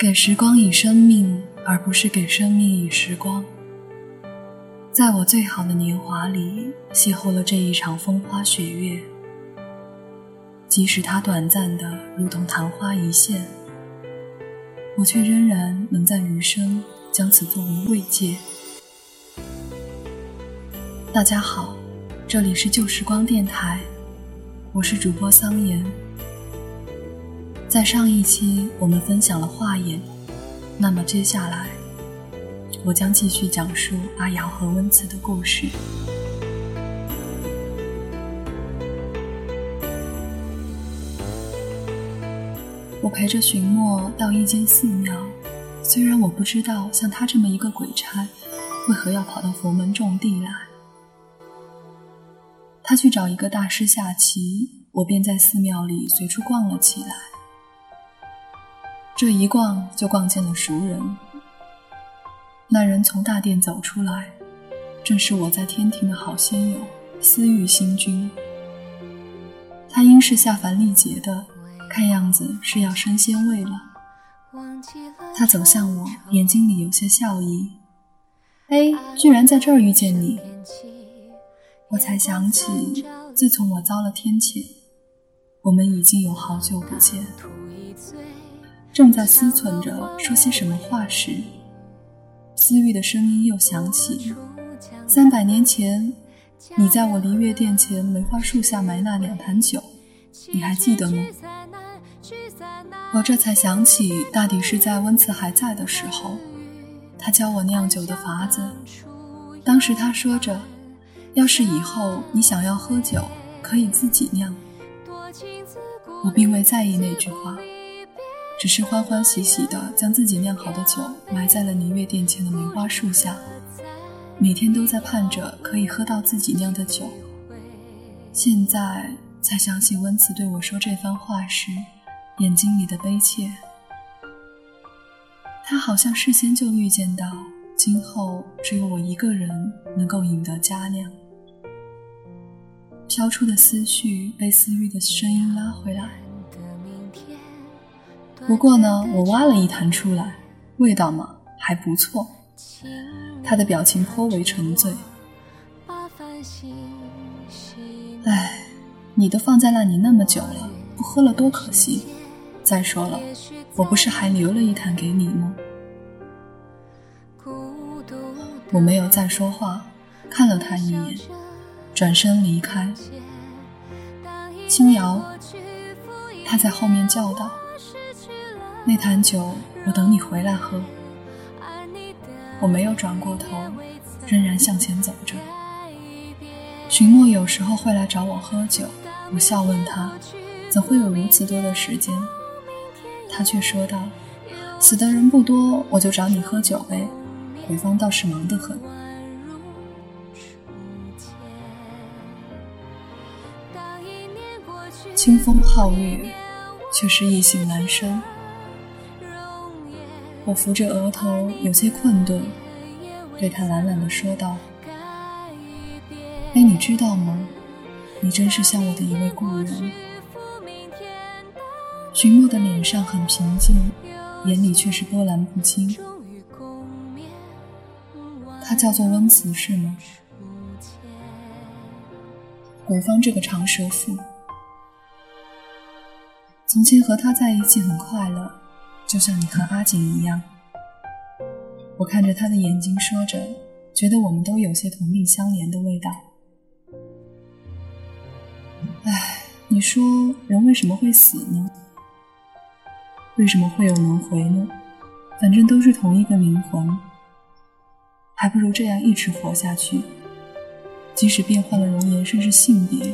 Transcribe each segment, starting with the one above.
给时光以生命，而不是给生命以时光。在我最好的年华里，邂逅了这一场风花雪月。即使它短暂的如同昙花一现，我却仍然能在余生将此作为慰藉。大家好，这里是旧时光电台，我是主播桑言。在上一期我们分享了画眼，那么接下来我将继续讲述阿瑶和温慈的故事。我陪着寻墨到一间寺庙，虽然我不知道像他这么一个鬼差，为何要跑到佛门种地来。他去找一个大师下棋，我便在寺庙里随处逛了起来。这一逛就逛见了熟人。那人从大殿走出来，正是我在天庭的好仙友思玉星君。他因是下凡历劫的，看样子是要升仙位了。他走向我，眼睛里有些笑意。哎，居然在这儿遇见你！我才想起，自从我遭了天谴，我们已经有好久不见。正在思忖着说些什么话时，思玉的声音又响起：“三百年前，你在我离月殿前梅花树下埋那两坛酒，你还记得吗？”我这才想起，大抵是在温慈还在的时候，他教我酿酒的法子。当时他说着：“要是以后你想要喝酒，可以自己酿。”我并未在意那句话。只是欢欢喜喜地将自己酿好的酒埋在了明月殿前的梅花树下，每天都在盼着可以喝到自己酿的酒。现在才想起温慈对我说这番话时，眼睛里的悲切。他好像事先就预见到，今后只有我一个人能够赢得佳酿。飘出的思绪被思玉的声音拉回来。不过呢，我挖了一坛出来，味道嘛还不错。他的表情颇为沉醉。唉，你都放在那里那么久了，不喝了多可惜。再说了，我不是还留了一坛给你吗？我没有再说话，看了他一眼，转身离开。青瑶，他在后面叫道。那坛酒，我等你回来喝。我没有转过头，仍然向前走着。寻墨有时候会来找我喝酒，我笑问他，怎会有如此多的时间？他却说道：“死的人不多，我就找你喝酒呗。鬼方倒是忙得很。”清风皓月，却是异性阑珊。我扶着额头，有些困顿，对他懒懒地说道：“哎，你知道吗？你真是像我的一位故人。”徐墨的脸上很平静，眼里却是波澜不惊。他叫做温慈，是吗？鬼方这个长舌妇，从前和他在一起很快乐。就像你和阿锦一样，我看着他的眼睛说着，觉得我们都有些同病相怜的味道。唉，你说人为什么会死呢？为什么会有轮回呢？反正都是同一个灵魂，还不如这样一直活下去。即使变换了容颜，甚至性别，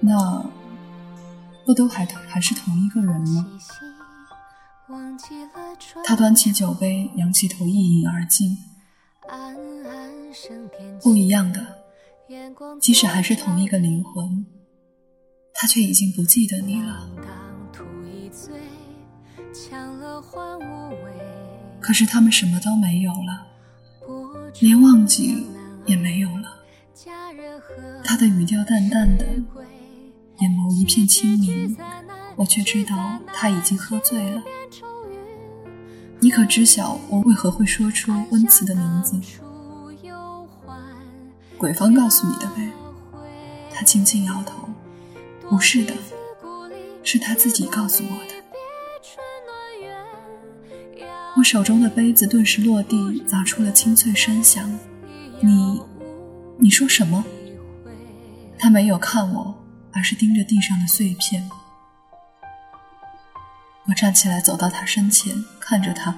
那不都还还是同一个人吗？他端起酒杯，仰起头，一饮而尽。不一样的，即使还是同一个灵魂，他却已经不记得你了。可是他们什么都没有了，连忘记也没有了。他的语调淡淡的，眼眸一片清明。我却知道他已经喝醉了。你可知晓我为何会说出温慈的名字？鬼方告诉你的呗。他轻轻摇头，不是的，是他自己告诉我的。我手中的杯子顿时落地，砸出了清脆声响。你，你说什么？他没有看我，而是盯着地上的碎片。我站起来，走到他身前，看着他，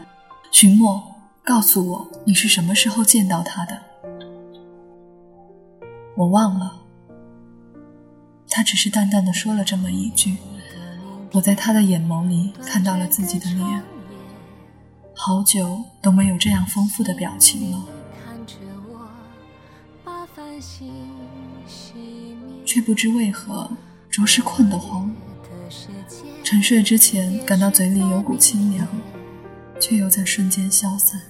寻墨，告诉我你是什么时候见到他的。我忘了，他只是淡淡的说了这么一句。我在他的眼眸里看到了自己的脸，好久都没有这样丰富的表情了，却不知为何着实困得慌。沉睡之前感到嘴里有股清凉，却又在瞬间消散。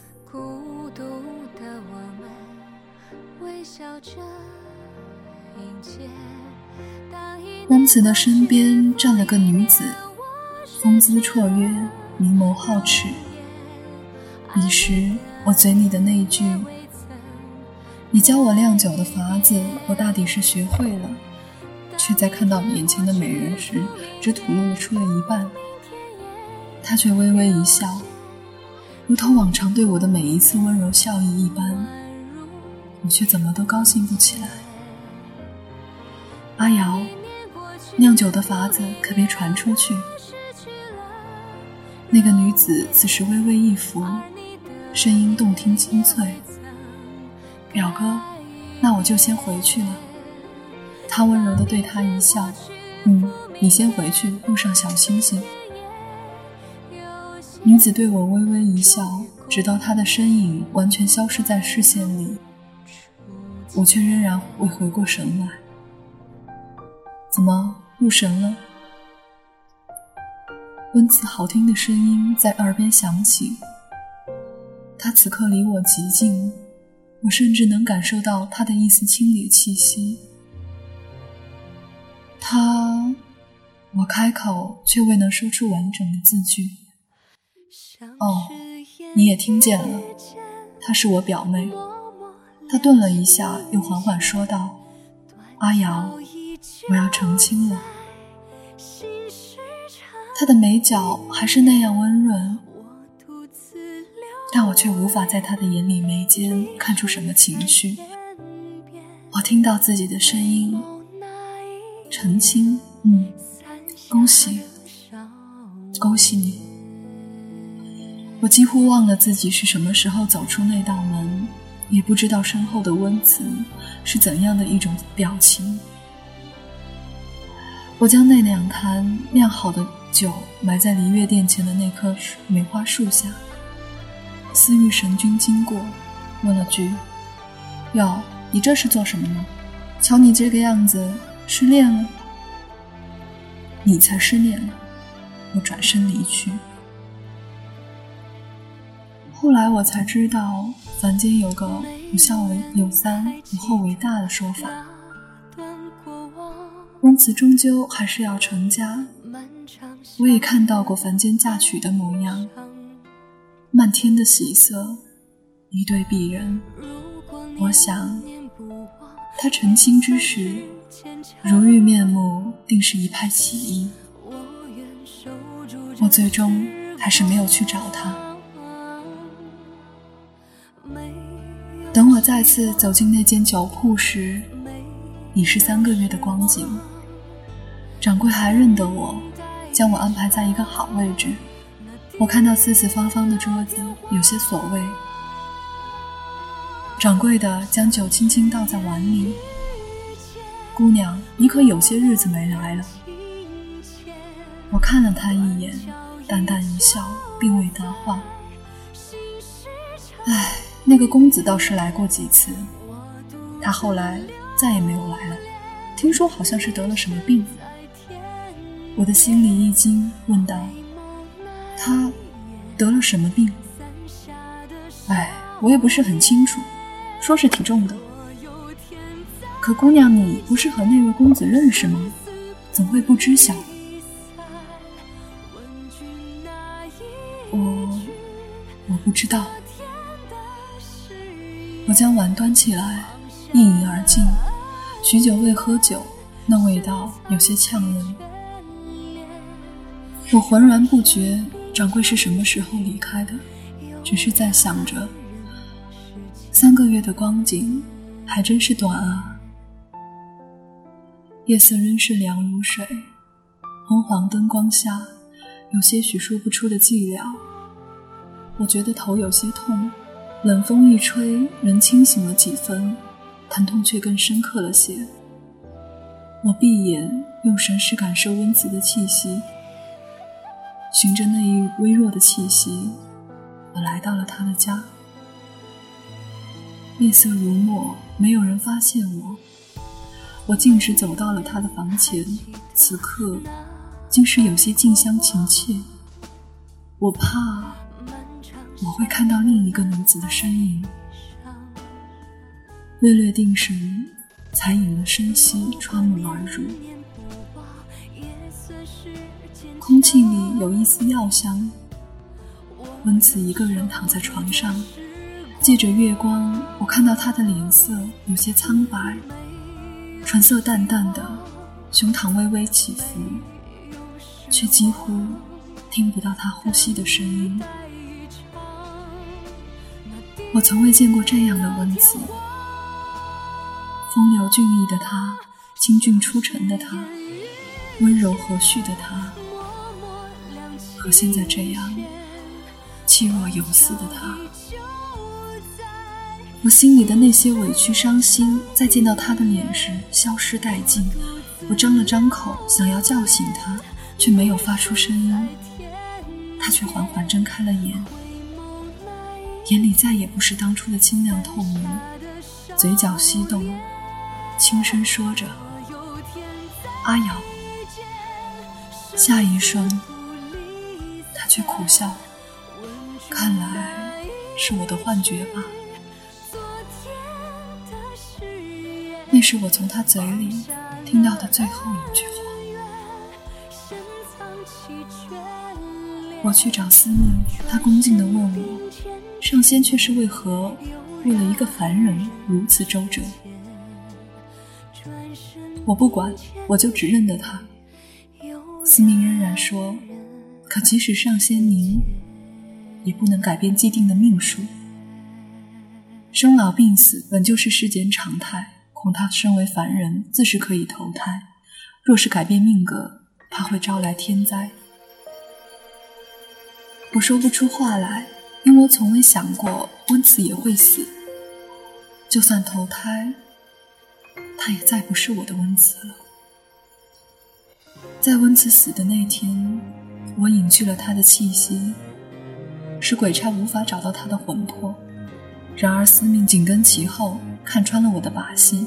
温慈的身边站了个女子，风姿绰约，明眸皓齿。彼时我嘴里的那句“你教我酿酒的法子”，我大抵是学会了，却在看到眼前的美人时，只吐露出了一半。她却微微一笑，如同往常对我的每一次温柔笑意一般，我却怎么都高兴不起来。阿瑶。酿酒的法子可别传出去。那个女子此时微微一伏，声音动听清脆。表哥，那我就先回去了。他温柔地对他一笑：“嗯，你先回去，路上小心些。”女子对我微微一笑，直到她的身影完全消失在视线里，我却仍然未回过神来。怎么？入神了，温慈好听的声音在耳边响起。他此刻离我极近，我甚至能感受到他的一丝清冽气息。他，我开口却未能说出完整的字句。哦，你也听见了，她是我表妹。他顿了一下，又缓缓说道：“阿瑶。”我要成亲了。他的眉角还是那样温润，但我却无法在他的眼里眉间看出什么情绪。我听到自己的声音：“成亲，嗯，恭喜，恭喜你。”我几乎忘了自己是什么时候走出那道门，也不知道身后的温慈是怎样的一种表情。我将那两坛酿好的酒埋在梨月殿前的那棵梅花树下。思玉神君经过，问了句：“哟，你这是做什么呢？瞧你这个样子，失恋了？你才失恋了。”我转身离去。后来我才知道，凡间有个“不孝为有三，无后为大”的说法。温慈终究还是要成家，我也看到过凡间嫁娶的模样，漫天的喜色，一对璧人。我想，他成亲之时，如玉面目，定是一派奇异。我最终还是没有去找他。等我再次走进那间酒铺时，已是三个月的光景。掌柜还认得我，将我安排在一个好位置。我看到四四方方的桌子，有些所谓。掌柜的将酒轻轻倒在碗里。姑娘，你可有些日子没来了。我看了他一眼，淡淡一笑，并未答话。唉，那个公子倒是来过几次，他后来再也没有来了。听说好像是得了什么病。我的心里一惊，问道：“他得了什么病？”哎，我也不是很清楚，说是挺重的。可姑娘，你不是和那位公子认识吗？怎会不知晓？我我不知道。我将碗端起来，一饮而尽。许久未喝酒，那味道有些呛人。我浑然不觉掌柜是什么时候离开的，只是在想着，三个月的光景还真是短啊。夜色仍是凉如水，昏黄灯光下，有些许说不出的寂寥。我觉得头有些痛。冷风一吹，人清醒了几分，疼痛却更深刻了些。我闭眼，用神识感受温子的气息，循着那一微弱的气息，我来到了他的家。夜色如墨，没有人发现我。我径直走到了他的房前，此刻竟是有些近乡情怯。我怕。我会看到另一个女子的身影，略略定神，才引了深吸，穿门而入。空气里有一丝药香。温子一个人躺在床上，借着月光，我看到他的脸色有些苍白，唇色淡淡的，胸膛微微起伏，却几乎听不到他呼吸的声音。我从未见过这样的温子，风流俊逸的他，清俊出尘的他，温柔和煦的他，和现在这样气若游丝的他，我心里的那些委屈伤心，在见到他的脸时消失殆尽。我张了张口，想要叫醒他，却没有发出声音，他却缓缓睁开了眼。眼里再也不是当初的清亮透明，嘴角翕动，轻声说着：“阿瑶。”下一瞬，他却苦笑，看来是我的幻觉吧。那是我从他嘴里听到的最后一句话。我去找思念，他恭敬地问我。上仙却是为何为了一个凡人如此周折？我不管，我就只认得他。司命仍然说：“可即使上仙您，也不能改变既定的命数。生老病死本就是世间常态，恐他身为凡人，自是可以投胎。若是改变命格，怕会招来天灾。”我说不出话来。因我从未想过温慈也会死，就算投胎，他也再不是我的温慈了。在温慈死的那天，我隐去了他的气息，使鬼差无法找到他的魂魄。然而司命紧跟其后，看穿了我的把戏，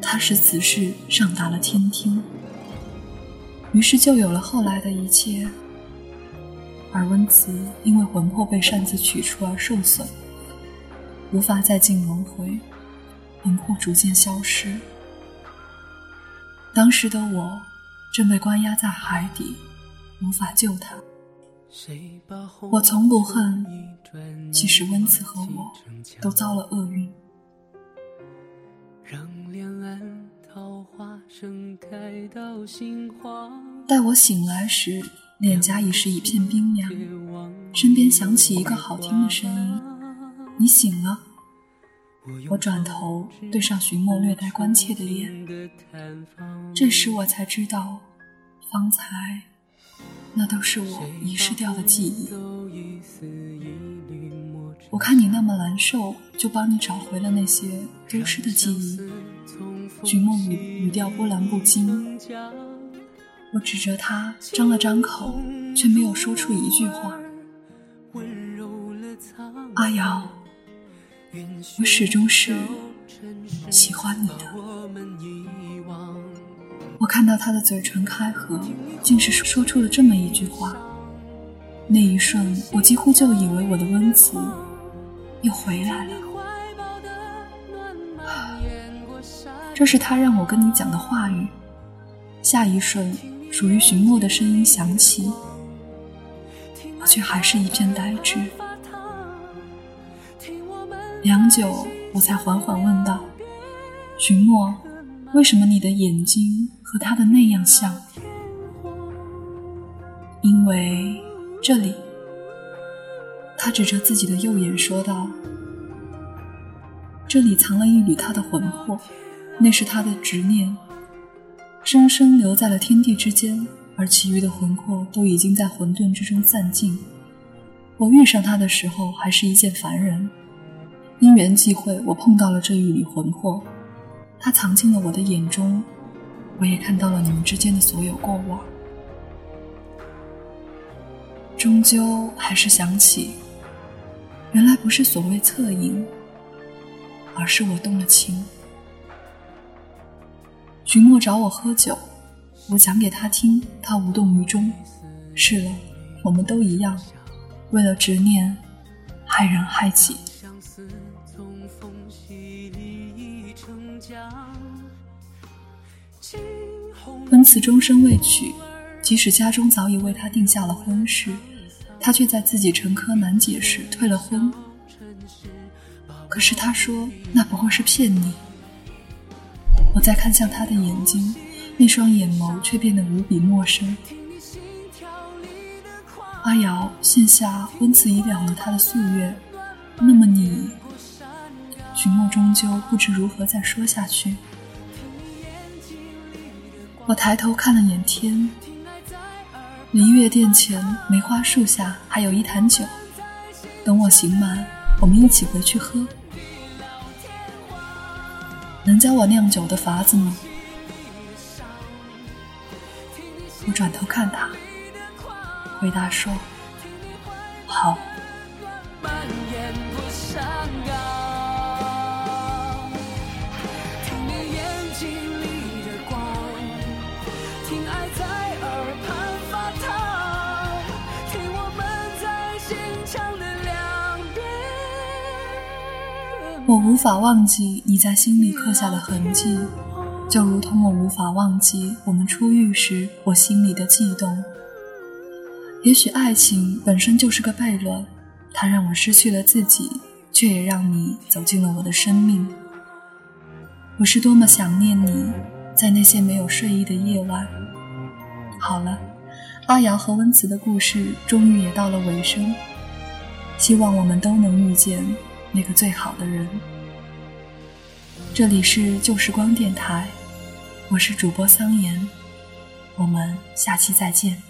他使此事上达了天听，于是就有了后来的一切。而温慈因为魂魄被擅自取出而受损，无法再进轮回，魂魄逐渐消失。当时的我正被关押在海底，无法救他。我从不恨，其实温慈和我都遭了厄运。待我醒来时。脸颊已是一片冰凉，身边响起一个好听的声音：“你醒了。”我转头对上寻墨略带关切的脸，这时我才知道，方才那都是我遗失掉的记忆。我看你那么难受，就帮你找回了那些丢失的记忆。寻墨语语调波澜不惊。我指着他，张了张口，却没有说出一句话。阿瑶，我始终是喜欢你的。我看到他的嘴唇开合，竟是说出了这么一句话。那一瞬，我几乎就以为我的温慈又回来了。这是他让我跟你讲的话语。下一瞬。属于寻墨的声音响起，我却还是一片呆滞。良久，我才缓缓问道：“寻墨，为什么你的眼睛和他的那样像？”因为这里，他指着自己的右眼说道：“这里藏了一缕他的魂魄，那是他的执念，生生留在了天地之间，而其余的魂魄都已经在混沌之中散尽。我遇上他的时候，还是一介凡人。”因缘际会，我碰到了这一缕魂魄，它藏进了我的眼中，我也看到了你们之间的所有过往。终究还是想起，原来不是所谓恻隐，而是我动了情。徐墨找我喝酒，我讲给他听，他无动于衷。是了，我们都一样，为了执念，害人害己。温慈终身未娶，即使家中早已为他定下了婚事，他却在自己沉疴难解时退了婚。可是他说那不过是骗你。我再看向他的眼睛，那双眼眸却变得无比陌生。阿瑶，现下温慈已了了他的夙愿，那么你？许墨终究不知如何再说下去。我抬头看了眼天，离月殿前梅花树下还有一坛酒，等我醒满，我们一起回去喝。能教我酿酒的法子吗？我转头看他，回答说：“我无法忘记你在心里刻下的痕迹，就如同我无法忘记我们初遇时我心里的悸动。也许爱情本身就是个悖论，它让我失去了自己，却也让你走进了我的生命。我是多么想念你，在那些没有睡意的夜晚。好了，阿瑶和温慈的故事终于也到了尾声，希望我们都能遇见。那个最好的人。这里是旧时光电台，我是主播桑言，我们下期再见。